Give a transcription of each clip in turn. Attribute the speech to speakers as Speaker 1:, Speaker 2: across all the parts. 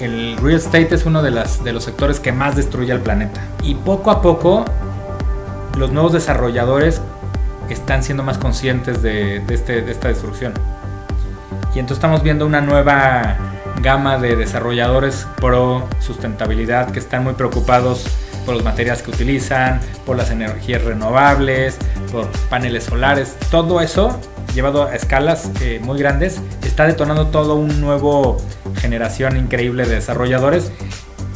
Speaker 1: El real estate es uno de, los sectores que más destruye al planeta. Y poco a poco los nuevos desarrolladores están siendo más conscientes este, de esta destrucción. Y entonces estamos viendo una nueva gama de desarrolladores pro sustentabilidad que están muy preocupados por los materiales que utilizan, por las energías renovables, por paneles solares, todo eso llevado a escalas eh, muy grandes, está detonando todo un nuevo generación increíble de desarrolladores.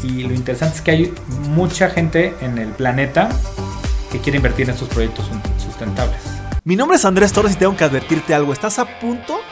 Speaker 1: Y lo interesante es que hay mucha gente en el planeta que quiere invertir en estos proyectos sustentables.
Speaker 2: Mi nombre es Andrés Torres y tengo que advertirte algo. Estás a punto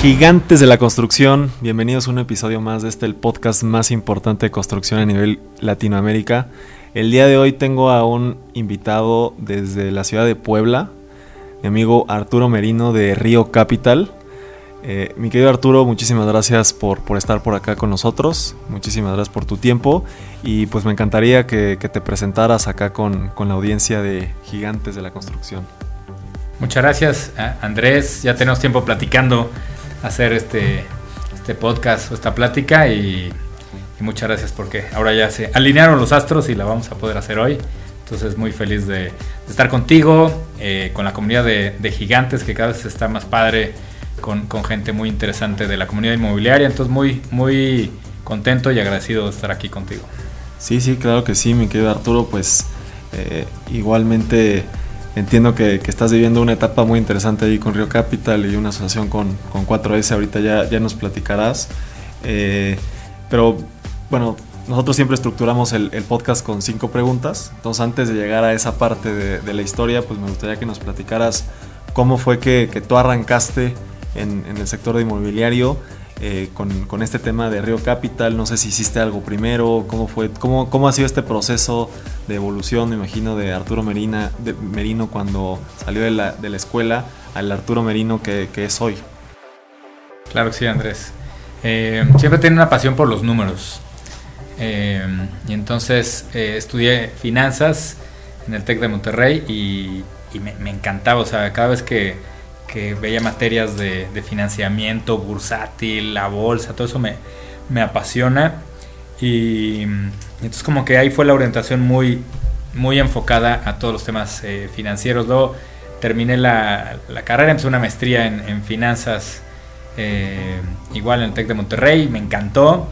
Speaker 2: Gigantes de la construcción, bienvenidos a un episodio más de este el podcast más importante de construcción a nivel Latinoamérica. El día de hoy tengo a un invitado desde la ciudad de Puebla, mi amigo Arturo Merino de Río Capital. Eh, mi querido Arturo, muchísimas gracias por, por, estar por acá con nosotros, muchísimas gracias por tu tiempo y pues me encantaría que, que te presentaras acá con, con la audiencia de Gigantes de la Construcción.
Speaker 1: Muchas gracias, Andrés. Ya tenemos tiempo platicando hacer este, este podcast o esta plática y, muchas gracias porque ahora ya se alinearon los astros y la vamos a poder hacer hoy. Entonces muy feliz de, estar contigo, eh, con la comunidad de, gigantes que cada vez está más padre, con, con, gente muy interesante de la comunidad inmobiliaria. Entonces muy, muy contento y agradecido de estar aquí contigo.
Speaker 2: Sí, sí, claro que sí, mi querido Arturo. Pues eh, igualmente entiendo que, que, estás viviendo una etapa muy interesante ahí con Río Capital y una asociación con, con 4S, ahorita ya, ya nos platicarás. Eh, pero bueno, nosotros siempre estructuramos el, el, podcast con cinco preguntas, entonces antes de llegar a esa parte de, de la historia, pues me gustaría que nos platicaras cómo fue que, que tú arrancaste en, en, el sector de inmobiliario. Eh, con, este tema de Río Capital, no sé si hiciste algo primero, cómo fue, cómo, cómo ha sido este proceso de evolución, me imagino, de Arturo Merina, Merino cuando salió de la, de la escuela al Arturo Merino que, que, es hoy.
Speaker 1: Claro que sí, Andrés. Eh, siempre tiene una pasión por los números. Eh, y entonces estudié finanzas en el TEC de Monterrey y, y me, me, encantaba, o sea, cada vez que, que veía materias de, de, financiamiento bursátil, la bolsa, todo eso me, me apasiona. Y, y, entonces como que ahí fue la orientación muy, muy enfocada a todos los temas eh, financieros. Luego terminé la, la, carrera, empecé una maestría en, en finanzas, eh, igual en el TEC de Monterrey, me encantó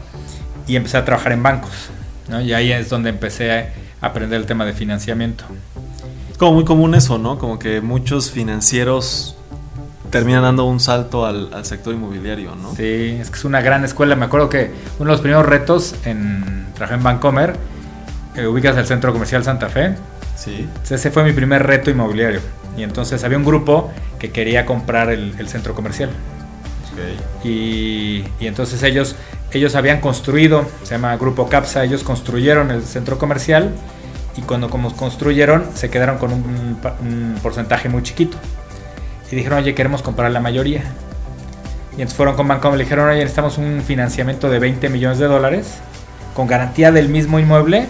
Speaker 1: y empecé a trabajar en bancos. ¿no? Y ahí es donde empecé a aprender el tema de financiamiento.
Speaker 2: Es como muy común eso, ¿no? Como que muchos financieros terminan dando un salto al, al, sector inmobiliario, ¿no?
Speaker 1: Sí, es que es una gran escuela. Me acuerdo que uno de los primeros retos en trabajé en Vancomer, eh, ubicas el centro comercial Santa Fe.
Speaker 2: Sí.
Speaker 1: Ese fue mi primer reto inmobiliario. Y entonces había un grupo que quería comprar el, el centro comercial.
Speaker 2: Okay.
Speaker 1: Y, y, entonces ellos, ellos habían construido, se llama Grupo Capsa, ellos construyeron el centro comercial y cuando como construyeron se quedaron con un, un porcentaje muy chiquito y dijeron, oye, queremos comprar la mayoría. Y entonces fueron con Bancomer y le dijeron, oye, necesitamos un financiamiento de 20 millones de dólares con garantía del mismo inmueble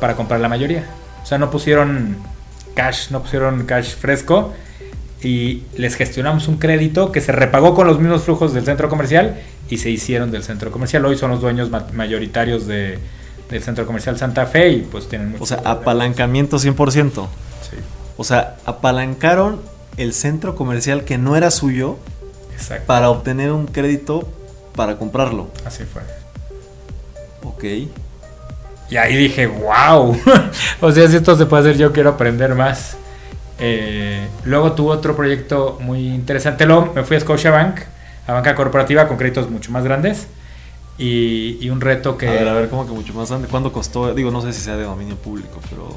Speaker 1: para comprar la mayoría. O sea, no pusieron cash, no pusieron cash fresco y les gestionamos un crédito que se repagó con los mismos flujos del centro comercial y se hicieron del centro comercial. Hoy son los dueños mayoritarios de, del centro comercial Santa Fe y pues tienen mucho
Speaker 2: O sea, apalancamiento 100%.
Speaker 1: Sí.
Speaker 2: O sea, apalancaron el centro comercial que no era suyo
Speaker 1: Exacto.
Speaker 2: para obtener un crédito para comprarlo.
Speaker 1: Así fue.
Speaker 2: Ok.
Speaker 1: Y ahí dije, wow. o sea, si esto se puede hacer, yo quiero aprender más. Eh, luego tuve otro proyecto muy interesante. Luego me fui a Scotiabank, a banca corporativa, con créditos mucho más grandes. Y, y, un reto que...
Speaker 2: A ver, a ver, ¿cómo que mucho más grande? ¿Cuánto costó? Digo, no sé si sea de dominio público, pero...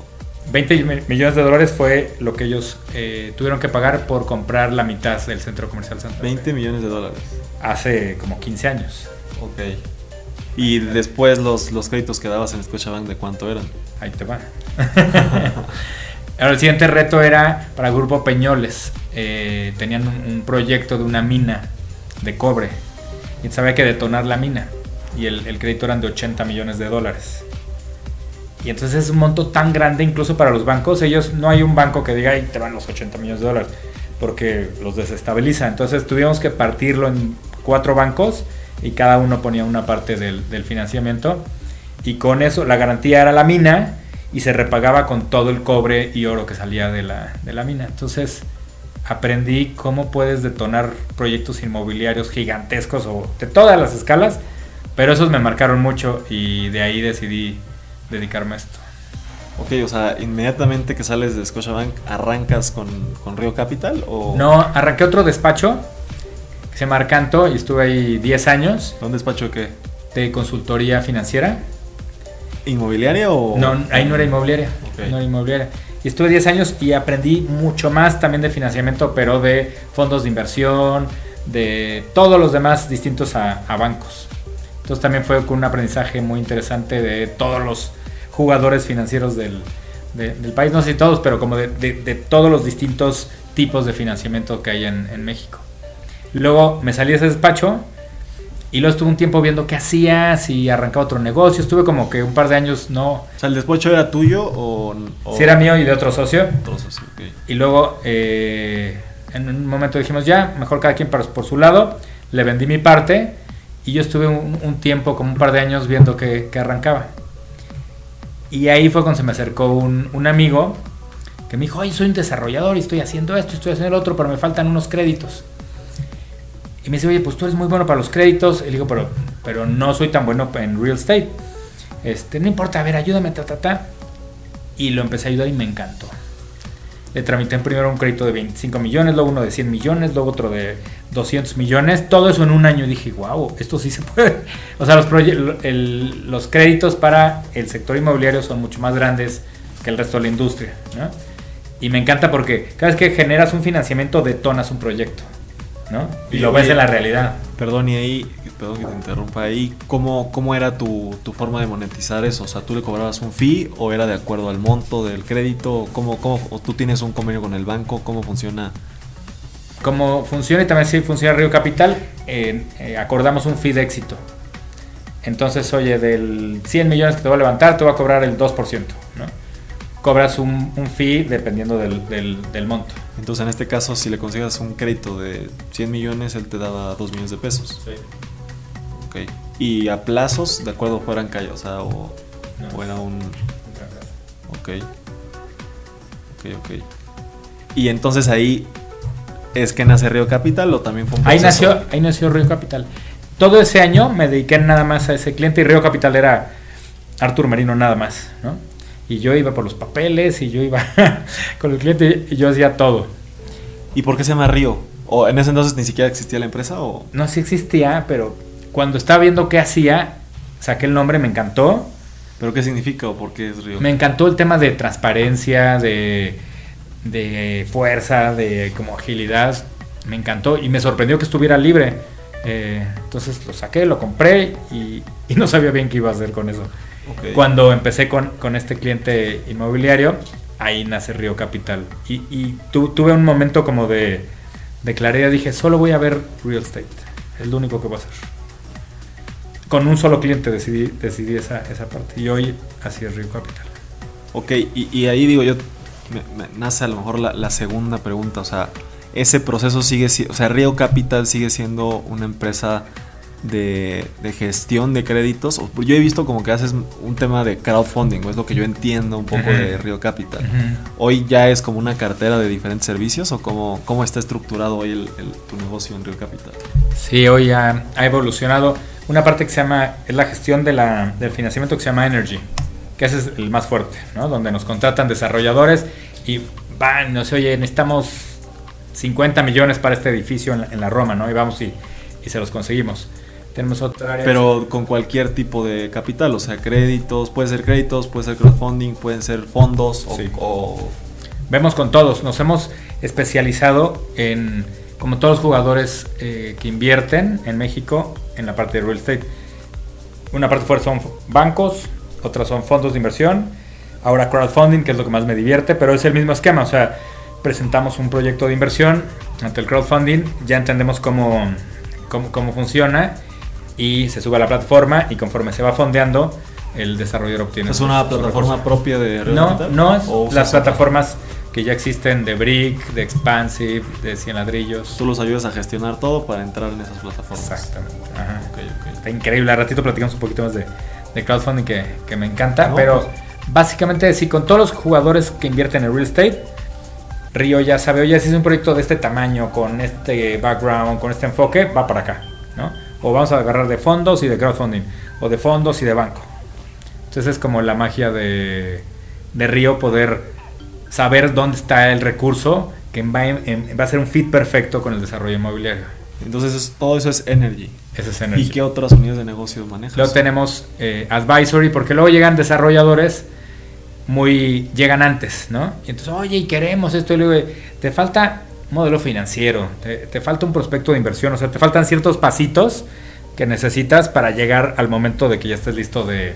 Speaker 1: 20 millones de dólares fue lo que ellos eh, tuvieron que pagar por comprar la mitad del centro comercial Santa Fe.
Speaker 2: 20 millones de dólares.
Speaker 1: Hace como 15 años.
Speaker 2: Ok. Y después los, los créditos que dabas en Scotiabank, ¿de cuánto eran?
Speaker 1: Ahí te va. Ahora, el siguiente reto era para el Grupo Peñoles. Eh, tenían un, proyecto de una mina de cobre. Y sabía que detonar la mina. Y el, el crédito eran de 80 millones de dólares. Y entonces es un monto tan grande incluso para los bancos. Ellos no hay un banco que diga, ahí te van los 80 millones de dólares, porque los desestabiliza. Entonces tuvimos que partirlo en cuatro bancos y cada uno ponía una parte del, financiamiento. Y con eso la garantía era la mina y se repagaba con todo el cobre y oro que salía de la, de la mina. Entonces aprendí cómo puedes detonar proyectos inmobiliarios gigantescos o de todas las escalas, pero esos me marcaron mucho y de ahí decidí dedicarme a esto.
Speaker 2: Ok, o sea, inmediatamente que sales de Scotiabank, ¿arrancas con, con Río Capital? O...
Speaker 1: No, arranqué otro despacho que se llama Arcanto y estuve ahí 10 años.
Speaker 2: ¿Un despacho de qué?
Speaker 1: De consultoría financiera.
Speaker 2: ¿Inmobiliaria o...?
Speaker 1: No, ahí no era inmobiliaria. No era inmobiliaria. Y estuve 10 años y aprendí mucho más también de financiamiento, pero de fondos de inversión, de todos los demás distintos a, a bancos. Entonces también fue con un aprendizaje muy interesante de todos los jugadores financieros del, país, no sé si todos, pero como de, todos los distintos tipos de financiamiento que hay en, México. Luego me salí de ese despacho y luego estuve un tiempo viendo qué hacía, si arrancaba otro negocio. Estuve como que un par de años no.
Speaker 2: O sea, ¿el despacho era tuyo o.?
Speaker 1: Si era mío y de otro socio. Y luego eh, en un momento dijimos ya, mejor cada quien por, su lado. Le vendí mi parte y yo estuve un, tiempo, como un par de años, viendo que, que arrancaba. Y ahí fue cuando se me acercó un, amigo que me dijo, ay, soy un desarrollador y estoy haciendo esto, estoy haciendo el otro, pero me faltan unos créditos. Y me dice, oye, pues tú eres muy bueno para los créditos. Y le digo, pero, pero no soy tan bueno en real estate. Este, no importa, a ver, ayúdame, ta, ta, ta. Y lo empecé a ayudar y me encantó. Le tramité primero un crédito de 25 millones, luego uno de 100 millones, luego otro de 200 millones. Todo eso en un año. Dije, wow, esto sí se puede. O sea, los, los créditos para el sector inmobiliario son mucho más grandes que el resto de la industria. Y me encanta porque cada vez que generas un financiamiento detonas un proyecto. ¿No? Y, lo ves en la realidad.
Speaker 2: Perdón, y ahí, perdón que te interrumpa ahí, ¿cómo, cómo era tu, forma de monetizar eso? O sea, ¿tú le cobrabas un fee o era de acuerdo al monto del crédito? ¿Cómo, cómo, o tú tienes un convenio con el banco? ¿Cómo funciona?
Speaker 1: Como funciona y también si funciona Río Capital, eh, acordamos un fee de éxito. Entonces, oye, del 100 millones que te voy a levantar, te voy a cobrar el 2%, ¿no? cobras un, fee dependiendo del, monto.
Speaker 2: Entonces, en este caso, si le consigues un crédito de 100 millones, él te daba 2 millones de pesos. Sí. Ok. ¿Y a plazos, de acuerdo, fueran calles? O sea, o, era un... Ok. Ok, ok. Y entonces ahí es que nace Río Capital o también fue un
Speaker 1: ahí nació Ahí nació Río Capital. Todo ese año me dediqué nada más a ese cliente y Río Capital era Artur Marino nada más, ¿no? Y yo iba por los papeles y yo iba con el cliente y yo hacía todo.
Speaker 2: ¿Y por qué se llama Río? ¿O en ese entonces ni siquiera existía la empresa? O?
Speaker 1: No, sí existía, pero cuando estaba viendo qué hacía, saqué el nombre, me encantó.
Speaker 2: ¿Pero qué significa o por qué es Río?
Speaker 1: Me encantó el tema de transparencia, de, de fuerza, de como agilidad. Me encantó y me sorprendió que estuviera libre. Eh, entonces lo saqué, lo compré y, y no sabía bien qué iba a hacer con eso. Cuando empecé con, este cliente inmobiliario, ahí nace Río Capital. Y, tuve un momento como de, de, claridad, dije, solo voy a ver real estate, es lo único que voy a hacer. Con un solo cliente decidí, decidí esa, esa parte y hoy así es Río Capital.
Speaker 2: Ok, y, ahí digo yo, nace a lo mejor la, la, segunda pregunta, o sea, ese proceso sigue, o sea, Río Capital sigue siendo una empresa de, gestión de créditos. Yo he visto como que haces un tema de crowdfunding, es lo que yo entiendo un poco de Río Capital. ¿Hoy ya es como una cartera de diferentes servicios o cómo, cómo está estructurado hoy el, tu negocio en Río Capital?
Speaker 1: Sí, hoy ya ha evolucionado. Una parte que se llama, es la gestión de la, del financiamiento que se llama Energy, que ese es el más fuerte, ¿no? Donde nos contratan desarrolladores y van, no sé, oye, necesitamos 50 millones para este edificio en la, Roma, ¿no? Y vamos y, y se los conseguimos. Tenemos otra área.
Speaker 2: Pero con cualquier tipo de capital, o sea, créditos, puede ser créditos, puede ser crowdfunding, pueden ser fondos o,
Speaker 1: Vemos con todos, nos hemos especializado en, como todos los jugadores eh, que invierten en México, en la parte de real estate. una parte fuerte son bancos, otras son fondos de inversión, ahora crowdfunding, que es lo que más me divierte, pero es el mismo esquema, o sea, presentamos un proyecto de inversión ante el crowdfunding, ya entendemos cómo, cómo, cómo funciona y se sube a la plataforma y conforme se va fondeando, el desarrollador obtiene.
Speaker 2: ¿Es una plataforma propia de
Speaker 1: Red No, no es las plataformas que ya existen de Brick, de Expansive, de Cien Ladrillos.
Speaker 2: Tú los ayudas a gestionar todo para entrar en esas plataformas.
Speaker 1: Exactamente. Está increíble. A ratito platicamos un poquito más de, crowdfunding que, que, me encanta. pero pues. básicamente, sí, con todos los jugadores que invierten en real estate, Río ya sabe, oye, si es un proyecto de este tamaño, con este background, con este enfoque, va para acá. ¿no? O vamos a agarrar de fondos y de crowdfunding, o de fondos y de banco. Entonces es como la magia de, de Río poder saber dónde está el recurso que va, va a ser un fit perfecto con el desarrollo inmobiliario.
Speaker 2: Entonces todo eso es Energy.
Speaker 1: Eso es Energy.
Speaker 2: ¿Y qué otras unidades de negocio manejas?
Speaker 1: Luego tenemos eh, Advisory, porque luego llegan desarrolladores muy llegan antes, ¿no? Y entonces, oye, y queremos esto, y luego, te falta modelo financiero, te, falta un prospecto de inversión, o sea, te faltan ciertos pasitos que necesitas para llegar al momento de que ya estés listo de,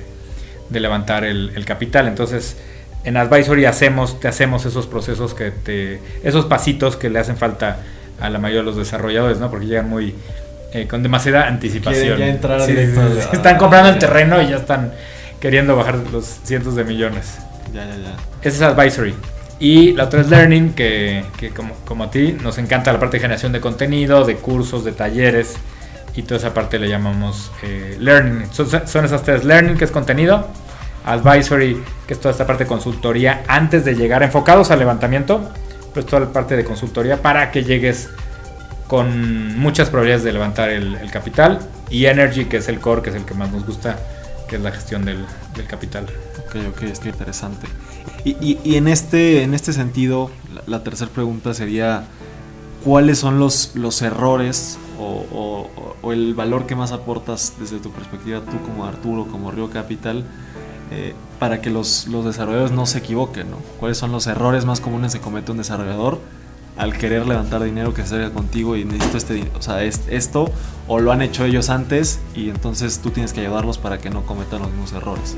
Speaker 1: de levantar el, el, capital. Entonces, en Advisory hacemos, te hacemos esos procesos que te, esos pasitos que le hacen falta a la mayoría de los desarrolladores, ¿no? Porque llegan muy eh, con demasiada anticipación.
Speaker 2: Ya entrar
Speaker 1: están comprando el terreno y ya están queriendo bajar los cientos de millones.
Speaker 2: Ya, ya, ya.
Speaker 1: Ese es Advisory. Y la otra es Learning, que, que como, como, a ti nos encanta la parte de generación de contenido, de cursos, de talleres. Y toda esa parte le llamamos eh, Learning. Son, son esas tres. Learning, que es contenido advisory, que es toda esta parte de consultoría antes de llegar, enfocados al levantamiento, pues toda la parte de consultoría para que llegues con muchas probabilidades de levantar el, capital y energy, que es el core, que es el que más nos gusta, que es la gestión del, capital.
Speaker 2: Ok, ok, es que interesante. Y, en, este, en este sentido, la, tercera pregunta sería, ¿cuáles son los, los errores o, el valor que más aportas desde tu perspectiva, tú como Arturo, como Río Capital, eh, para que los, los, desarrolladores no se equivoquen, ¿no? ¿Cuáles son los errores más comunes que comete un desarrollador al querer levantar dinero que se contigo y necesito este o sea, es, esto o lo han hecho ellos antes y entonces tú tienes que ayudarlos para que no cometan los mismos errores?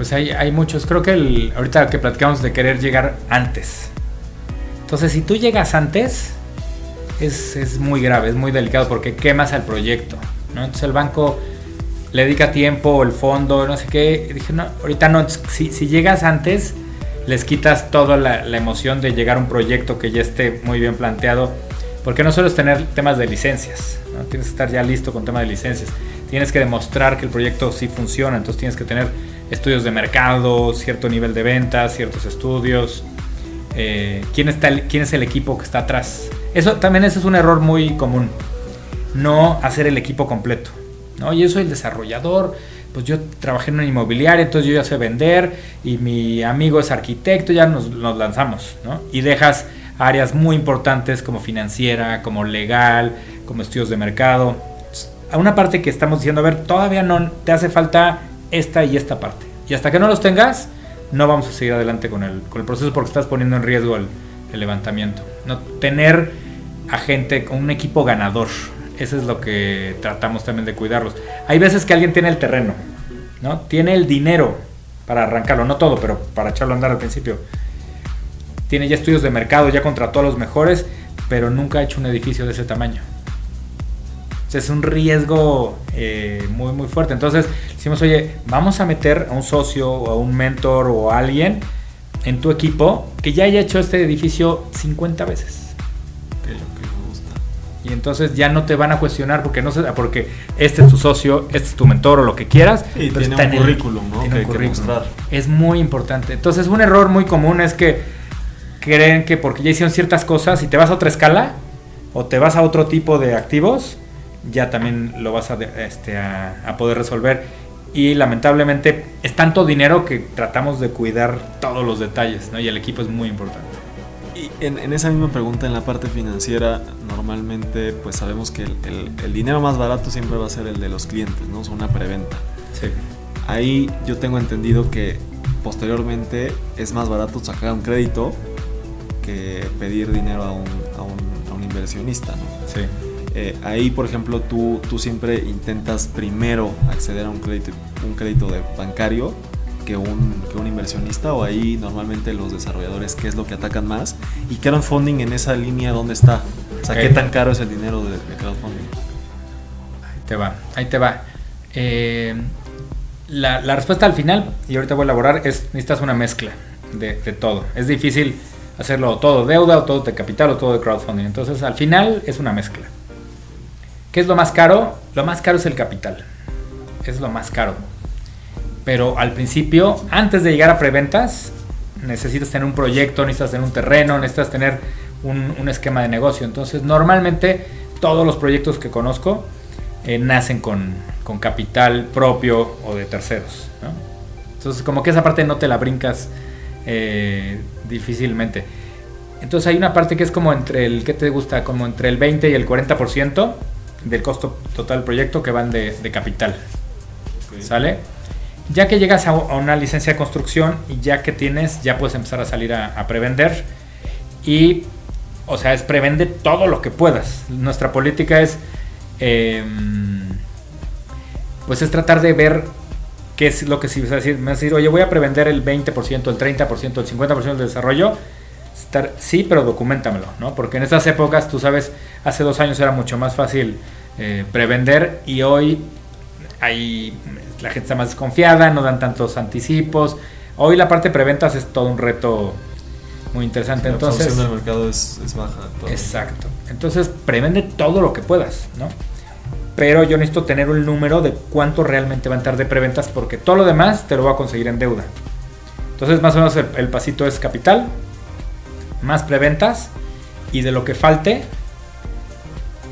Speaker 1: Pues hay, hay muchos, creo que el, ahorita que platicamos de querer llegar antes. Entonces, si tú llegas antes, es, es muy grave, es muy delicado porque quemas al proyecto. ¿no? Entonces el banco le dedica tiempo, el fondo, no sé qué. Y dije, no, ahorita no, si, si llegas antes, les quitas toda la, emoción de llegar a un proyecto que ya esté muy bien planteado. Porque no solo es tener temas de licencias, ¿no? tienes que estar ya listo con temas de licencias. Tienes que demostrar que el proyecto sí funciona, entonces tienes que tener estudios de mercado, cierto nivel de ventas, ciertos estudios. Eh, ¿quién, está ¿Quién es el equipo que está atrás? Eso también ese es un error muy común. No hacer el equipo completo. ¿no? Yo soy el desarrollador, pues yo trabajé en una inmobiliaria, entonces yo ya sé vender y mi amigo es arquitecto, ya nos, lanzamos, ¿no? Y dejas áreas muy importantes como financiera, como legal, como estudios de mercado. A una parte que estamos diciendo, a ver, todavía no te hace falta esta y esta parte. Y hasta que no los tengas, no vamos a seguir adelante con el, con el proceso porque estás poniendo en riesgo el, levantamiento. No tener a gente con un equipo ganador, eso es lo que tratamos también de cuidarlos. Hay veces que alguien tiene el terreno, ¿no? Tiene el dinero para arrancarlo, no todo, pero para echarlo a andar al principio. Tiene ya estudios de mercado, ya contrató a los mejores, pero nunca ha hecho un edificio de ese tamaño. Es un riesgo eh, muy, muy fuerte. Entonces decimos, oye, vamos a meter a un socio o a un mentor o a alguien en tu equipo que ya haya hecho este edificio 50 veces y entonces ya no te van a cuestionar porque no sé, porque este es tu socio, este es tu mentor o lo que quieras.
Speaker 2: Y tiene un currículum, ¿no? que, que mostrar.
Speaker 1: Es muy importante. Entonces un error muy común es que creen que porque ya hicieron ciertas cosas y te vas a otra escala o te vas a otro tipo de activos, ya también lo vas a, este, a poder resolver. Y lamentablemente es tanto dinero que tratamos de cuidar todos los detalles, ¿no? Y el equipo es muy importante
Speaker 2: en, esa misma pregunta, en la parte financiera, normalmente pues sabemos que el, dinero más barato siempre va a ser el de los clientes, ¿no? Es una preventa.
Speaker 1: Sí.
Speaker 2: Ahí yo tengo entendido que posteriormente es más barato sacar un crédito que pedir dinero a un, a un, inversionista, ¿no?
Speaker 1: Sí.
Speaker 2: Eh, ahí, por ejemplo, tú, tú siempre intentas primero acceder a un crédito, un crédito de bancario que un, que un inversionista o ahí normalmente los desarrolladores qué es lo que atacan más y crowdfunding en esa línea dónde está o sea qué tan caro es el dinero de, crowdfunding
Speaker 1: ahí te va ahí te va. Eh, la, la, respuesta al final y ahorita voy a elaborar es necesitas una mezcla de, de todo. Es difícil hacerlo todo deuda o todo de capital o todo de crowdfunding. Entonces al final es una mezcla ¿Qué es lo más caro? Lo más caro es el capital. Es lo más caro. Pero al principio, antes de llegar a preventas, necesitas tener un proyecto, necesitas tener un terreno, necesitas tener un, esquema de negocio. Entonces, normalmente todos los proyectos que conozco eh, nacen con, capital propio o de terceros. Entonces, como que esa parte no te la brincas eh, difícilmente. Entonces hay una parte que es como entre el, ¿qué te gusta? Como entre el 20 y el 40% del costo total del proyecto que van de, capital. ¿Sale? Ya que llegas a, una licencia de construcción y ya que tienes, ya puedes empezar a salir a, prevender. Y, o sea, es prevende todo lo que puedas. Nuestra política es, em, pues es tratar de ver qué es lo que si vas a decir. Me vas a decir, oye, voy a prevender el 20%, el 30%, el 50% del desarrollo sí, pero documentamelo, ¿no? Porque en estas épocas, tú sabes, hace dos años era mucho más fácil eh, prevender y hoy hay, la gente está más desconfiada, no dan tantos anticipos. Hoy la parte de preventas es todo un reto muy interesante.
Speaker 2: La
Speaker 1: Entonces,
Speaker 2: del mercado es, baja.
Speaker 1: Exacto. Entonces, prevende todo lo que puedas, ¿no? Pero yo necesito tener un número de cuánto realmente va a entrar de preventas porque todo lo demás te lo voy a conseguir en deuda. Entonces, más o menos el pasito es capital, más preventas y de lo que falte,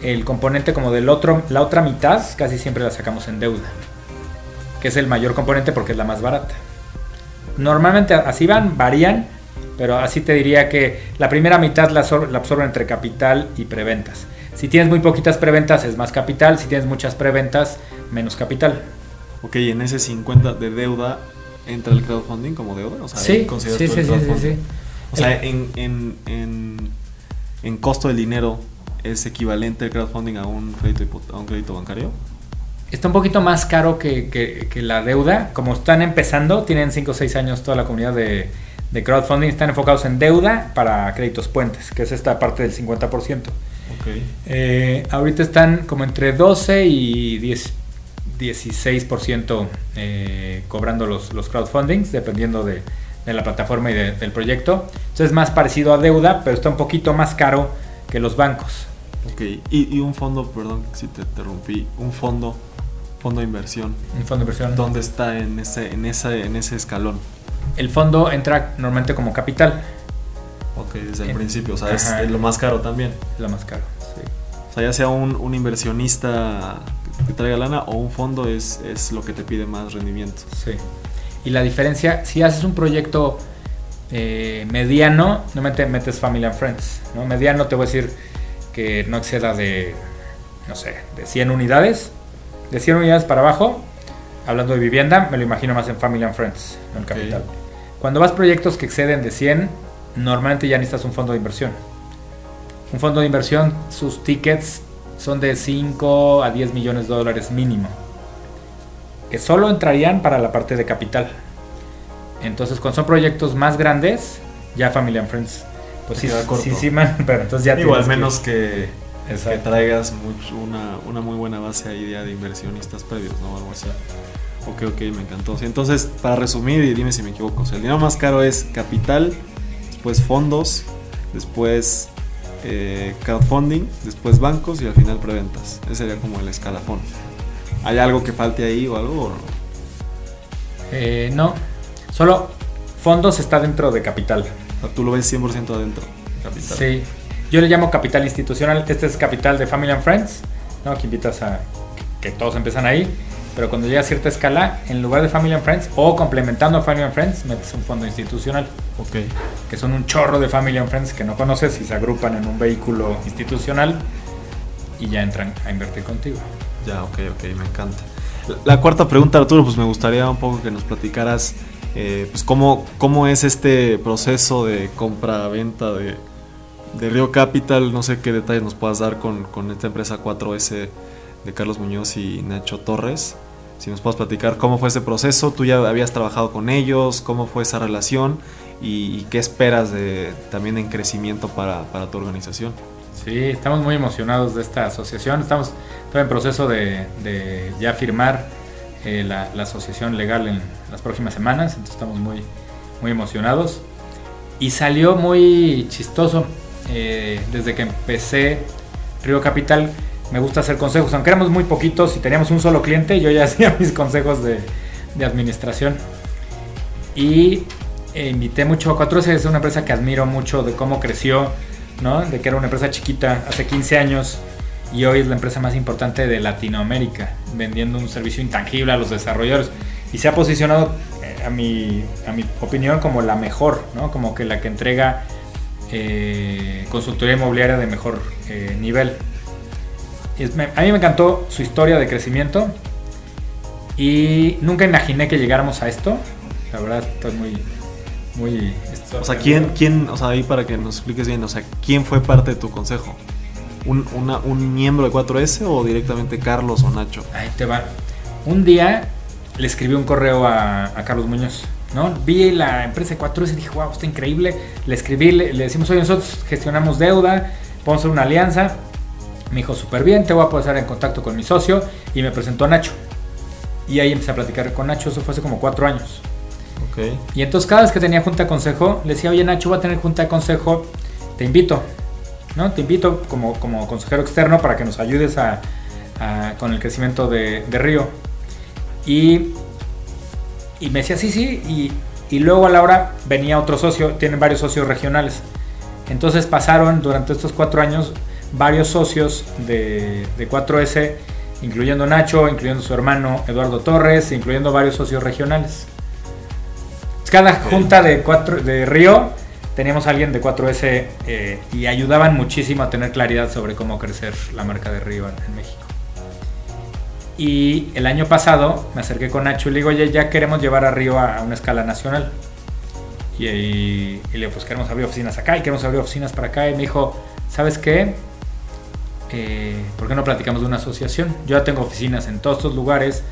Speaker 1: el componente como del otro, la otra mitad casi siempre la sacamos en deuda, que es el mayor componente porque es la más barata. Normalmente así van, varían, pero así te diría que la primera mitad la, absorben entre capital y preventas. Si tienes muy poquitas preventas es más capital, si tienes muchas preventas menos capital.
Speaker 2: Ok, en ese 50 de deuda entra el crowdfunding como deuda, o sea,
Speaker 1: sí, sí, sí, sí, sí,
Speaker 2: o sea, en, en, en, en, costo del dinero es equivalente el crowdfunding a un crédito, a un crédito bancario.
Speaker 1: Está un poquito más caro que, que, la deuda. Como están empezando, tienen 5 o 6 años toda la comunidad de, de, crowdfunding, están enfocados en deuda para créditos puentes, que es esta parte del 50%. Okay. Eh, ahorita están como entre 12 y 10, 16% eh, cobrando los, los crowdfundings, dependiendo de, de la plataforma y del proyecto. Entonces es más parecido a deuda, pero está un poquito más caro que los bancos.
Speaker 2: Ok, y, un fondo, perdón si te interrumpí, un fondo, fondo de inversión.
Speaker 1: Un fondo de inversión.
Speaker 2: ¿Dónde está en ese, en ese, en ese escalón?
Speaker 1: El fondo entra normalmente como capital.
Speaker 2: Ok, desde el principio, o sea, es, lo más caro también.
Speaker 1: Lo más caro, sí.
Speaker 2: O sea, ya sea un, un inversionista que traiga lana o un fondo es, es lo que te pide más rendimiento.
Speaker 1: Sí. Y la diferencia, si haces un proyecto eh, mediano, no metes Family and Friends. ¿no? Mediano te voy a decir que no exceda de, no sé, de 100 unidades. De 100 unidades para abajo, hablando de vivienda, me lo imagino más en Family and Friends, no en capital. Cuando vas proyectos que exceden de 100, normalmente ya necesitas un fondo de inversión. Un fondo de inversión, sus tickets son de 5 a 10 millones de dólares mínimo que solo entrarían para la parte de capital. Entonces, cuando son proyectos más grandes, ya Family and Friends, pues sí, sí, sí, man, pero entonces ya
Speaker 2: Igual menos que, que, traigas una, una, muy buena base ahí de inversionistas previos, ¿no? Algo así. Ok, ok, me encantó. Entonces, para resumir, y dime si me equivoco, el dinero más caro es capital, después fondos, después eh, crowdfunding, después bancos y al final preventas. Ese sería como el escalafón. ¿Hay algo que falte ahí o algo?
Speaker 1: Eh, no, solo fondos está dentro de capital.
Speaker 2: tú lo ves 100% adentro.
Speaker 1: Capital. Sí, yo le llamo capital institucional. Este es capital de Family and Friends, ¿no? que invitas a que todos empiezan ahí. Pero cuando llega a cierta escala, en lugar de Family and Friends o complementando a Family and Friends, metes un fondo institucional.
Speaker 2: Ok.
Speaker 1: Que son un chorro de Family and Friends que no conoces y se agrupan en un vehículo institucional y ya entran a invertir contigo.
Speaker 2: Ya, ok, ok, me encanta. La, cuarta pregunta, Arturo, pues me gustaría un poco que nos platicaras eh, pues cómo, cómo es este proceso de compra-venta de, de Río Capital, no sé qué detalles nos puedas dar con, con esta empresa 4S de Carlos Muñoz y Nacho Torres. Si nos puedes platicar cómo fue ese proceso, tú ya habías trabajado con ellos, cómo fue esa relación y, qué esperas de, también en crecimiento para, para, tu organización.
Speaker 1: Sí, estamos muy emocionados de esta asociación. Estamos todavía en proceso de, ya firmar eh, la, asociación legal en las próximas semanas, entonces estamos muy, muy emocionados. Y salió muy chistoso eh, desde que empecé Río Capital me gusta hacer consejos, aunque éramos muy poquitos y teníamos un solo cliente, yo ya hacía mis consejos de, administración. Y eh, invité mucho a 4 es una empresa que admiro mucho de cómo creció, ¿no? de que era una empresa chiquita hace 15 años y hoy es la empresa más importante de Latinoamérica, vendiendo un servicio intangible a los desarrolladores. Y se ha posicionado, eh, a, mi, a mi opinión, como la mejor, ¿no? como que la que entrega eh, consultoría inmobiliaria de mejor nivel a mí me encantó su historia de crecimiento y nunca imaginé que llegáramos a esto. La verdad, estoy muy... muy
Speaker 2: o sea, ¿quién, ¿quién, o sea, ahí para que nos expliques bien, o sea, ¿quién fue parte de tu consejo? ¿Un, un miembro de 4S o directamente Carlos o Nacho?
Speaker 1: Ahí te va. Un día le escribí un correo a, Carlos Muñoz, ¿no? Vi la empresa de 4S y dije, wow, está increíble. Le escribí, le, le decimos, oye, nosotros gestionamos deuda, podemos hacer una alianza me dijo, súper bien, te voy a poner en contacto con mi socio y me presentó a Nacho. Y ahí empecé a platicar con Nacho, eso fue hace como cuatro años. Okay. Y entonces cada vez que tenía junta de consejo, le decía, oye Nacho, voy a tener junta de consejo, te invito, ¿no? Te invito como, como consejero externo para que nos ayudes a, con el crecimiento de, Río. Y, y, me decía, sí, sí, y, y luego a la hora venía otro socio, tienen varios socios regionales. Entonces pasaron durante estos cuatro años varios socios de, 4S, incluyendo Nacho, incluyendo su hermano Eduardo Torres, incluyendo varios socios regionales. Cada junta de, cuatro, de Río teníamos a alguien de 4S eh, y ayudaban muchísimo a tener claridad sobre cómo crecer la marca de Río en, México. Y el año pasado me acerqué con Nacho y le digo, oye, ya queremos llevar a Río a, una escala nacional. Y, y, le digo, pues queremos abrir oficinas acá y queremos abrir oficinas para acá. Y me dijo, ¿sabes qué? eh, ¿por qué no platicamos de una asociación? Yo ya tengo oficinas en todos estos lugares,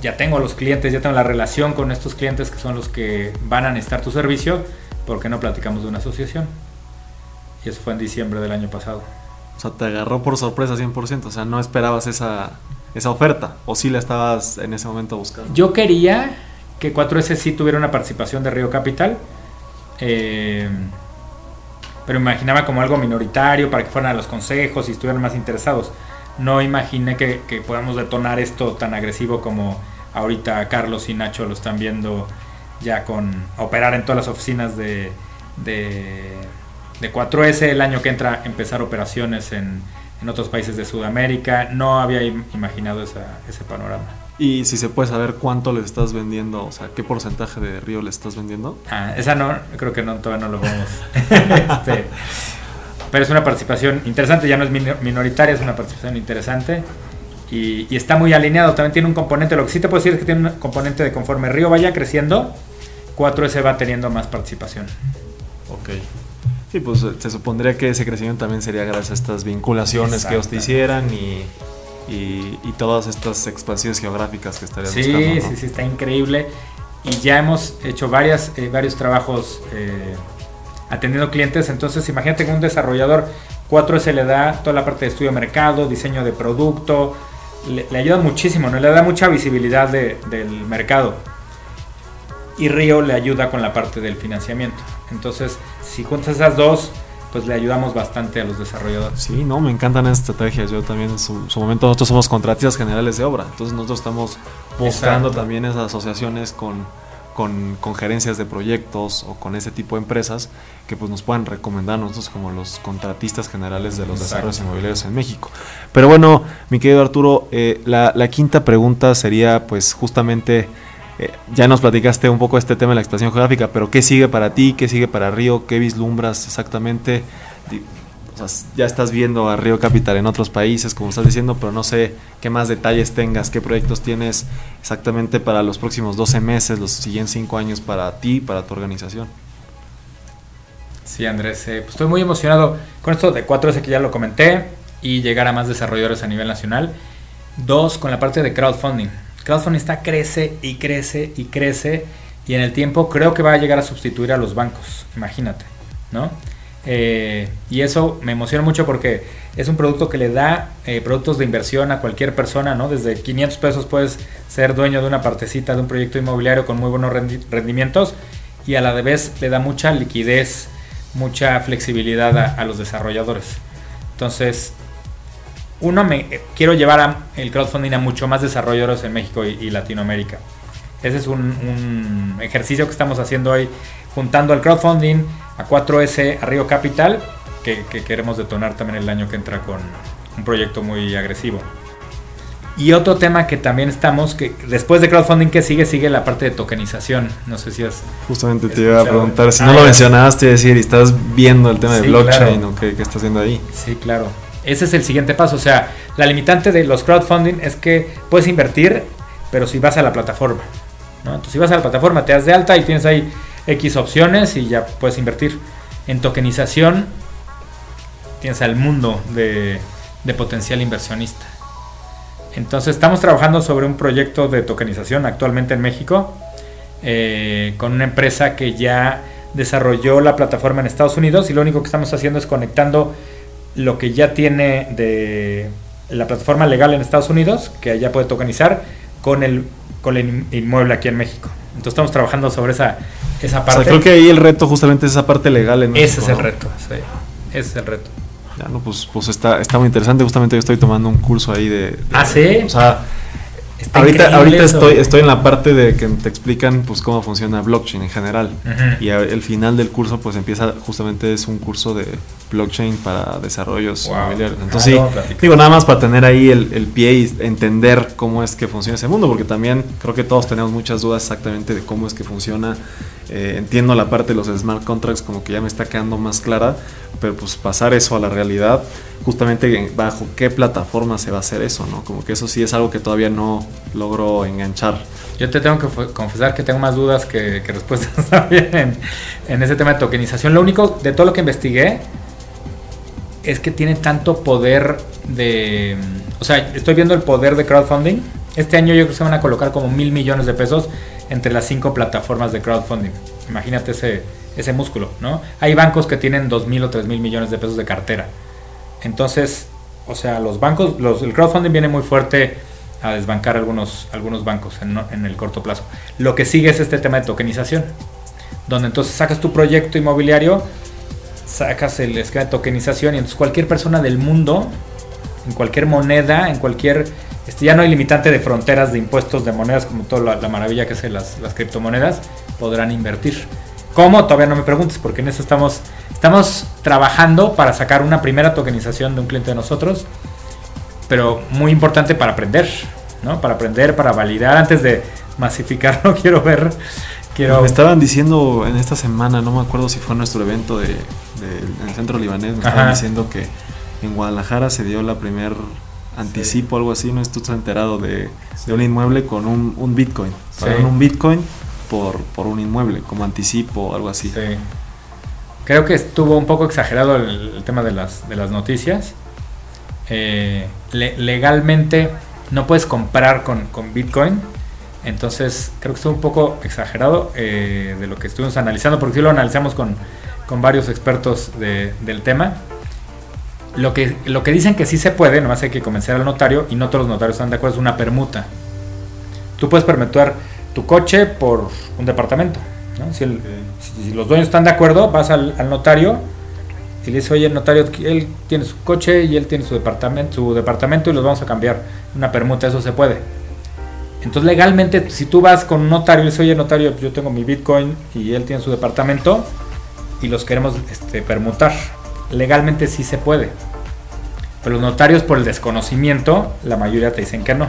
Speaker 1: ya tengo los clientes, ya tengo la relación con estos clientes que son los que van a necesitar tu servicio, ¿por qué no platicamos de una asociación? Y eso fue en diciembre del año pasado.
Speaker 2: O sea, te agarró por sorpresa 100%, o sea, no esperabas esa, esa oferta, o sí la estabas en ese momento buscando.
Speaker 1: Yo quería que 4S sí tuviera una participación de Río Capital. Eh, pero imaginaba como algo minoritario para que fueran a los consejos y estuvieran más interesados. No imaginé que, que podamos detonar esto tan agresivo como ahorita Carlos y Nacho lo están viendo ya con operar en todas las oficinas de, de, 4S el año que entra empezar operaciones en, en otros países de Sudamérica. No había imaginado ese panorama.
Speaker 2: Y si se puede saber cuánto le estás vendiendo, o sea, qué porcentaje de río le estás vendiendo.
Speaker 1: Ah, esa no, creo que no, todavía no lo vemos. Este, pero es una participación interesante, ya no es minoritaria, es una participación interesante. Y, está muy alineado, también tiene un componente, lo que sí te puedo decir es que tiene un componente de conforme Río vaya creciendo, 4S va teniendo más participación.
Speaker 2: Ok. Sí, pues se supondría que ese crecimiento también sería gracias a estas vinculaciones que ellos te hicieran y y, todas estas expansiones geográficas que estarías
Speaker 1: sí,
Speaker 2: buscando.
Speaker 1: Sí, sí, está increíble. Y ya hemos hecho varias, eh, varios trabajos eh, atendiendo clientes. Entonces, imagínate que un desarrollador 4S le da toda la parte de estudio de mercado, diseño de producto, le, ayuda muchísimo, ¿no? le da mucha visibilidad del mercado. Y Río le ayuda con la parte del financiamiento. Entonces, si juntas esas dos, pues le ayudamos bastante a los desarrolladores.
Speaker 2: Sí, no, me encantan esas estrategias. Yo también en su, momento nosotros somos contratistas generales de obra, entonces nosotros estamos buscando también esas asociaciones con, con, gerencias de proyectos o con ese tipo de empresas que pues nos puedan recomendar nosotros como los contratistas generales de los desarrollos inmobiliarios en México. Pero bueno, mi querido Arturo, eh, la, la quinta pregunta sería pues justamente eh, ya nos platicaste un poco este tema de la expansión geográfica, pero ¿qué sigue para ti? ¿Qué sigue para Río? ¿Qué vislumbras exactamente? Ya estás viendo a Río Capital en otros países, como estás diciendo, pero no sé qué más detalles tengas, qué proyectos tienes exactamente para los próximos 12 meses, los siguientes 5 años para ti, para tu organización.
Speaker 1: Sí, Andrés, eh, pues estoy muy emocionado con esto de 4S que ya lo comenté y llegar a más desarrolladores a nivel nacional. Dos, con la parte de crowdfunding. Crowdfunding está crece y crece y crece y en el tiempo creo que va a llegar a sustituir a los bancos, imagínate, ¿no? Eh, y eso me emociona mucho porque es un producto que le da eh, productos de inversión a cualquier persona, ¿no? Desde 500 pesos puedes ser dueño de una partecita de un proyecto inmobiliario con muy buenos rendimientos y a la vez le da mucha liquidez, mucha flexibilidad a, los desarrolladores. Entonces, uno, me quiero llevar a el crowdfunding a mucho más desarrolladores en México y, Latinoamérica. Ese es un, ejercicio que estamos haciendo hoy, juntando el crowdfunding a 4S, a Río Capital, que, que queremos detonar también el año que entra con un proyecto muy agresivo. Y otro tema que también estamos, que después de crowdfunding que sigue, sigue la parte de tokenización. No sé si has...
Speaker 2: Justamente te iba a preguntar, si no lo mencionaste, decir, estás viendo el tema de blockchain o qué, qué estás haciendo ahí.
Speaker 1: Sí, claro. Ese es el siguiente paso. O sea, la limitante de los crowdfunding es que puedes invertir, pero si vas a la plataforma. Entonces, si vas a la plataforma, te das de alta y tienes ahí X opciones y ya puedes invertir. En tokenización, tienes al mundo de, potencial inversionista. Entonces estamos trabajando sobre un proyecto de tokenización actualmente en México eh, con una empresa que ya desarrolló la plataforma en Estados Unidos y lo único que estamos haciendo es conectando lo que ya tiene de la plataforma legal en Estados Unidos, que ya puede tokenizar, con el, con el inmueble aquí en México. Entonces estamos trabajando sobre esa, esa parte.
Speaker 2: creo que ahí el reto justamente es esa parte legal en
Speaker 1: México. Ese es el reto, sí, ese es el reto.
Speaker 2: Ya, no, pues, pues está, está muy interesante. Justamente yo estoy tomando un curso ahí de.
Speaker 1: ¿Ah, sí?
Speaker 2: O sea, ahorita ahorita estoy, estoy en la parte de que te explican pues cómo funciona blockchain en general. Y el final del curso, pues empieza justamente es un curso de blockchain para desarrollos. Entonces, ah, sí, digo, nada más para tener ahí el, el, pie y entender cómo es que funciona ese mundo, porque también creo que todos tenemos muchas dudas exactamente de cómo es que funciona eh, entiendo la parte de los smart contracts como que ya me está quedando más clara, pero pues pasar eso a la realidad, justamente bajo qué plataforma se va a hacer eso, ¿no? Como que eso sí es algo que todavía no logro enganchar.
Speaker 1: Yo te tengo que confesar que tengo más dudas que, respuestas también en, ese tema de tokenización. Lo único de todo lo que investigué es que tiene tanto poder de... O sea, estoy viendo el poder de crowdfunding. Este año yo creo que se van a colocar como mil millones de pesos entre las cinco plataformas de crowdfunding. Imagínate ese, ese músculo, ¿no? Hay bancos que tienen 2.000 o 3.000 millones de pesos de cartera. Entonces, o sea, los bancos, el crowdfunding viene muy fuerte a desbancar algunos, algunos bancos en, en, el corto plazo. Lo que sigue es este tema de tokenización, donde entonces sacas tu proyecto inmobiliario, sacas el esquema de tokenización y entonces cualquier persona del mundo, en cualquier moneda, en cualquier este, ya no hay limitante de fronteras de impuestos de monedas como toda la, maravilla que es las, las, criptomonedas, podrán invertir. ¿Cómo? Todavía no me preguntes, porque en eso estamos, estamos trabajando para sacar una primera tokenización de un cliente de nosotros, pero muy importante para aprender, ¿no? Para aprender, para validar antes de masificarlo, quiero ver. Quiero...
Speaker 2: Me estaban diciendo en esta semana, no me acuerdo si fue nuestro evento de, en el centro libanés, me estaban diciendo que en Guadalajara se dio la primera anticipo, algo así, no estás enterado de, un inmueble con un, Bitcoin. Pagaron un Bitcoin por, por un inmueble, como anticipo, algo así.
Speaker 1: Creo que estuvo un poco exagerado el, tema de las, de las noticias. Eh, legalmente no puedes comprar con, Bitcoin. Entonces creo que estuvo un poco exagerado eh, de lo que estuvimos analizando, porque sí lo analizamos con, con varios expertos del tema. Lo que, lo que dicen que sí se puede, nomás hay que convencer al notario y no todos los notarios están de acuerdo, es una permuta. Tú puedes permutar tu coche por un departamento. Si, los dueños están de acuerdo, vas al, notario y le dices, oye, el notario, él tiene su coche y él tiene su departamento, su departamento y los vamos a cambiar. Una permuta, eso se puede. Entonces, legalmente, si tú vas con un notario y le dices, oye, notario, yo tengo mi Bitcoin y él tiene su departamento y los queremos este, permutar legalmente sí se puede. Pero los notarios por el desconocimiento, la mayoría te dicen que no.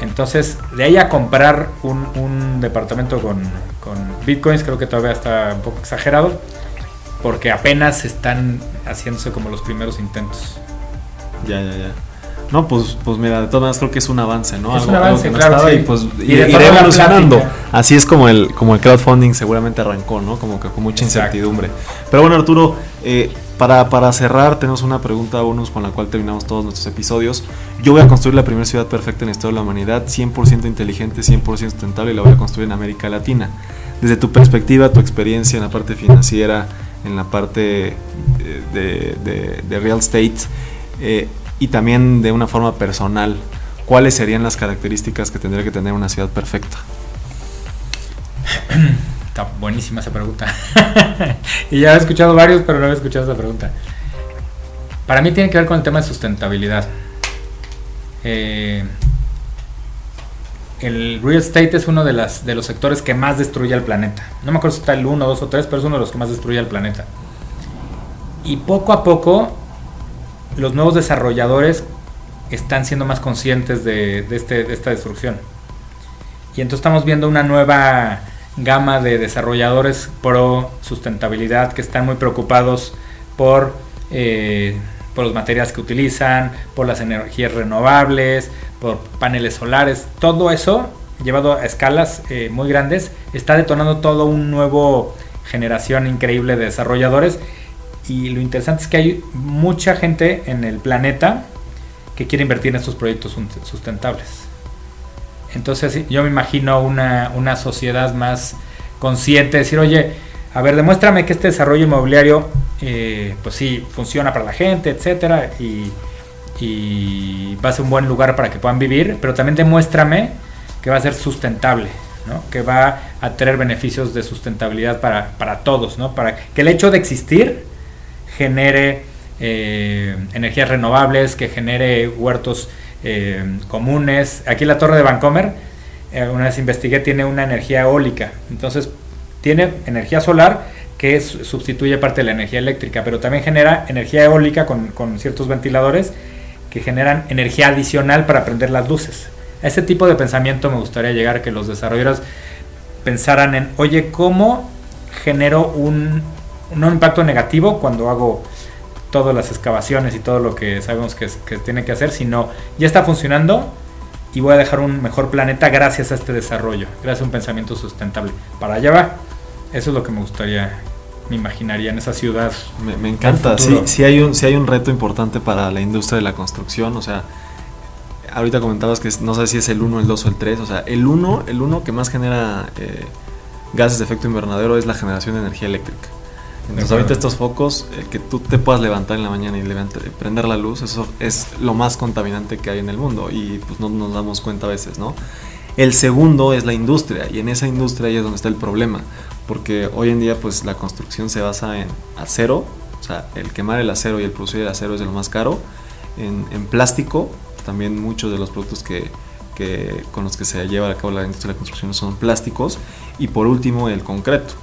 Speaker 1: Entonces, de ahí a comprar un, departamento con, bitcoins, creo que todavía está un poco exagerado, porque apenas están haciéndose como los primeros intentos.
Speaker 2: Ya, ya, ya. No, pues, pues mira, de todas maneras creo que es un avance, ¿no?
Speaker 1: Es
Speaker 2: algo,
Speaker 1: un avance,
Speaker 2: algo que no
Speaker 1: claro,
Speaker 2: estaba
Speaker 1: sí.
Speaker 2: y pues
Speaker 1: Y
Speaker 2: iré, evolucionando. Así es como el, como el crowdfunding seguramente arrancó, ¿no? Como que con mucha
Speaker 1: Exacto.
Speaker 2: incertidumbre. Pero bueno, Arturo, eh, para, para cerrar, tenemos una pregunta bonus con la cual terminamos todos nuestros episodios. Yo voy a construir la primera ciudad perfecta en la historia de la humanidad, 100% inteligente, 100% sustentable, y la voy a construir en América Latina. Desde tu perspectiva, tu experiencia en la parte financiera, en la parte eh, de, real estate eh, y también de una forma personal, ¿cuáles serían las características que tendría que tener una ciudad perfecta?
Speaker 1: Está buenísima esa pregunta. y ya he escuchado varios, pero no había escuchado esa pregunta. Para mí tiene que ver con el tema de sustentabilidad. Eh, el real estate es uno de, las, de los sectores que más destruye al planeta. No me acuerdo si está el 1, 2 o 3, pero es uno de los que más destruye al planeta. Y poco a poco los nuevos desarrolladores están siendo más conscientes de, este- esta destrucción. Y entonces estamos viendo una nueva gama de desarrolladores pro sustentabilidad que están muy preocupados por, eh, por los materiales que utilizan, por las energías renovables, por paneles solares. Todo eso, llevado a escalas eh, muy grandes, está detonando todo un nuevo generación increíble de desarrolladores. Y lo interesante es que hay mucha gente en el planeta que quiere invertir en estos proyectos sustentables. Entonces yo me imagino una, una sociedad más consciente, decir, oye, a ver, demuéstrame que este desarrollo inmobiliario, eh, pues sí, funciona para la gente, etcétera, y, va a ser un buen lugar para que puedan vivir, pero también demuéstrame que va a ser sustentable, ¿no? que va a tener beneficios de sustentabilidad para, para todos, ¿no? para que el hecho de existir genere eh, energías renovables, que genere huertos eh, comunes. Aquí la torre de Vancomer, una vez investigué, tiene una energía eólica. Entonces, tiene energía solar que sustituye parte de la energía eléctrica, pero también genera energía eólica con, con ciertos ventiladores que generan energía adicional para prender las luces. A ese tipo de pensamiento me gustaría llegar, que los desarrolladores pensaran en, oye, ¿cómo genero un, un impacto negativo cuando hago todas las excavaciones y todo lo que sabemos que, que tiene que hacer, sino ya está funcionando y voy a dejar un mejor planeta gracias a este desarrollo, gracias a un pensamiento sustentable. Para allá va. Eso es lo que me gustaría, me imaginaría en esa ciudad.
Speaker 2: Me, me encanta, sí, sí hay, un, sí hay un reto importante para la industria de la construcción, o sea, ahorita comentabas que no sé si es el 1, el 2 o el 3, o sea, el 1, el uno que más genera eh, gases de efecto invernadero es la generación de energía eléctrica. Entonces ahorita estos focos, el que tú te puedas levantar en la mañana y levanta- prender la luz, eso es lo más contaminante que hay en el mundo y pues no nos damos cuenta a veces, ¿no? El segundo es la industria y en esa industria ahí es donde está el problema, porque hoy en día pues la construcción se basa en acero, o sea, el quemar el acero y el producir el acero es de lo más caro, en, en plástico, también muchos de los productos que, que- con los que se lleva a cabo la industria de la construcción son plásticos, y por último el concreto.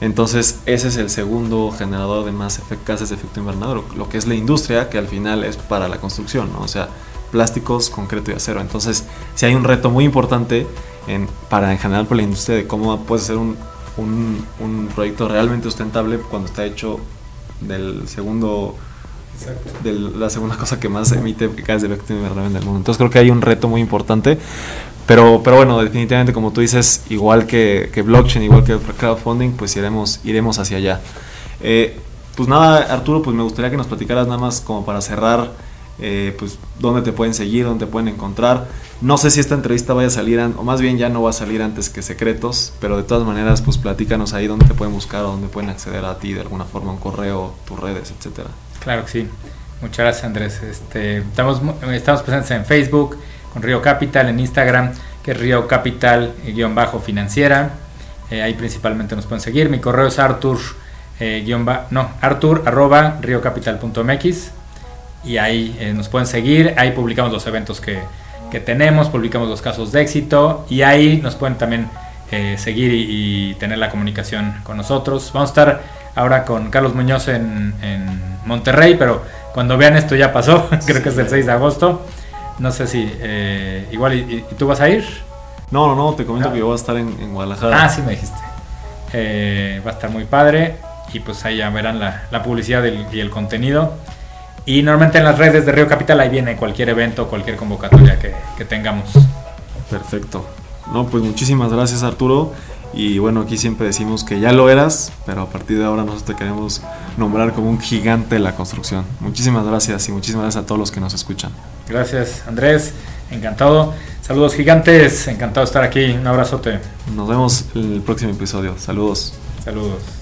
Speaker 2: Entonces ese es el segundo generador de más gases de efecto invernadero, lo que es la industria, que al final es para la construcción, ¿no? o sea, plásticos, concreto y acero. Entonces, si hay un reto muy importante en, para en general por la industria de cómo puede ser un, un, un proyecto realmente sustentable cuando está hecho del segundo de la segunda cosa que más emite gases de efecto invernadero en el mundo. Entonces creo que hay un reto muy importante. Pero, pero bueno, definitivamente como tú dices, igual que, que blockchain, igual que crowdfunding, pues iremos, iremos hacia allá. Eh, pues nada, Arturo, pues me gustaría que nos platicaras nada más como para cerrar, eh, pues dónde te pueden seguir, dónde te pueden encontrar. No sé si esta entrevista vaya a salir, o más bien ya no va a salir antes que secretos, pero de todas maneras, pues platícanos ahí dónde te pueden buscar o dónde pueden acceder a ti de alguna forma, un correo, tus redes, etcétera.
Speaker 1: Claro que sí. Muchas gracias Andrés. Este, estamos, estamos presentes en Facebook, con Río Capital, en Instagram, que es Río Capital eh. Eh, ahí principalmente nos pueden seguir. Mi correo es Artur, eh, guion no, Artur arroba y ahí eh, nos pueden seguir. Ahí publicamos los eventos que, que tenemos, publicamos los casos de éxito y ahí nos pueden también eh, seguir y, y tener la comunicación con nosotros. Vamos a estar ahora con Carlos Muñoz en, en Monterrey, pero cuando vean esto ya pasó, creo que es el 6 de agosto. No sé si eh, igual y, tú vas a ir.
Speaker 2: No, no, no, te comento
Speaker 1: No.
Speaker 2: que yo voy a estar en, en Guadalajara.
Speaker 1: Ah, sí me dijiste. Va a estar muy padre y pues ahí ya verán la, la publicidad del- y el contenido. Y normalmente en las redes de Río Capital ahí viene cualquier evento, cualquier convocatoria que, que tengamos.
Speaker 2: Perfecto. No, pues muchísimas gracias Arturo. Y bueno, aquí siempre decimos que ya lo eras, pero a partir de ahora nosotros te queremos nombrar como un gigante de la construcción. Muchísimas gracias y muchísimas gracias a todos los que nos escuchan.
Speaker 1: Gracias Andrés, encantado. Saludos gigantes, encantado de estar aquí. Un abrazote.
Speaker 2: Nos vemos en el próximo episodio. Saludos.
Speaker 1: Saludos.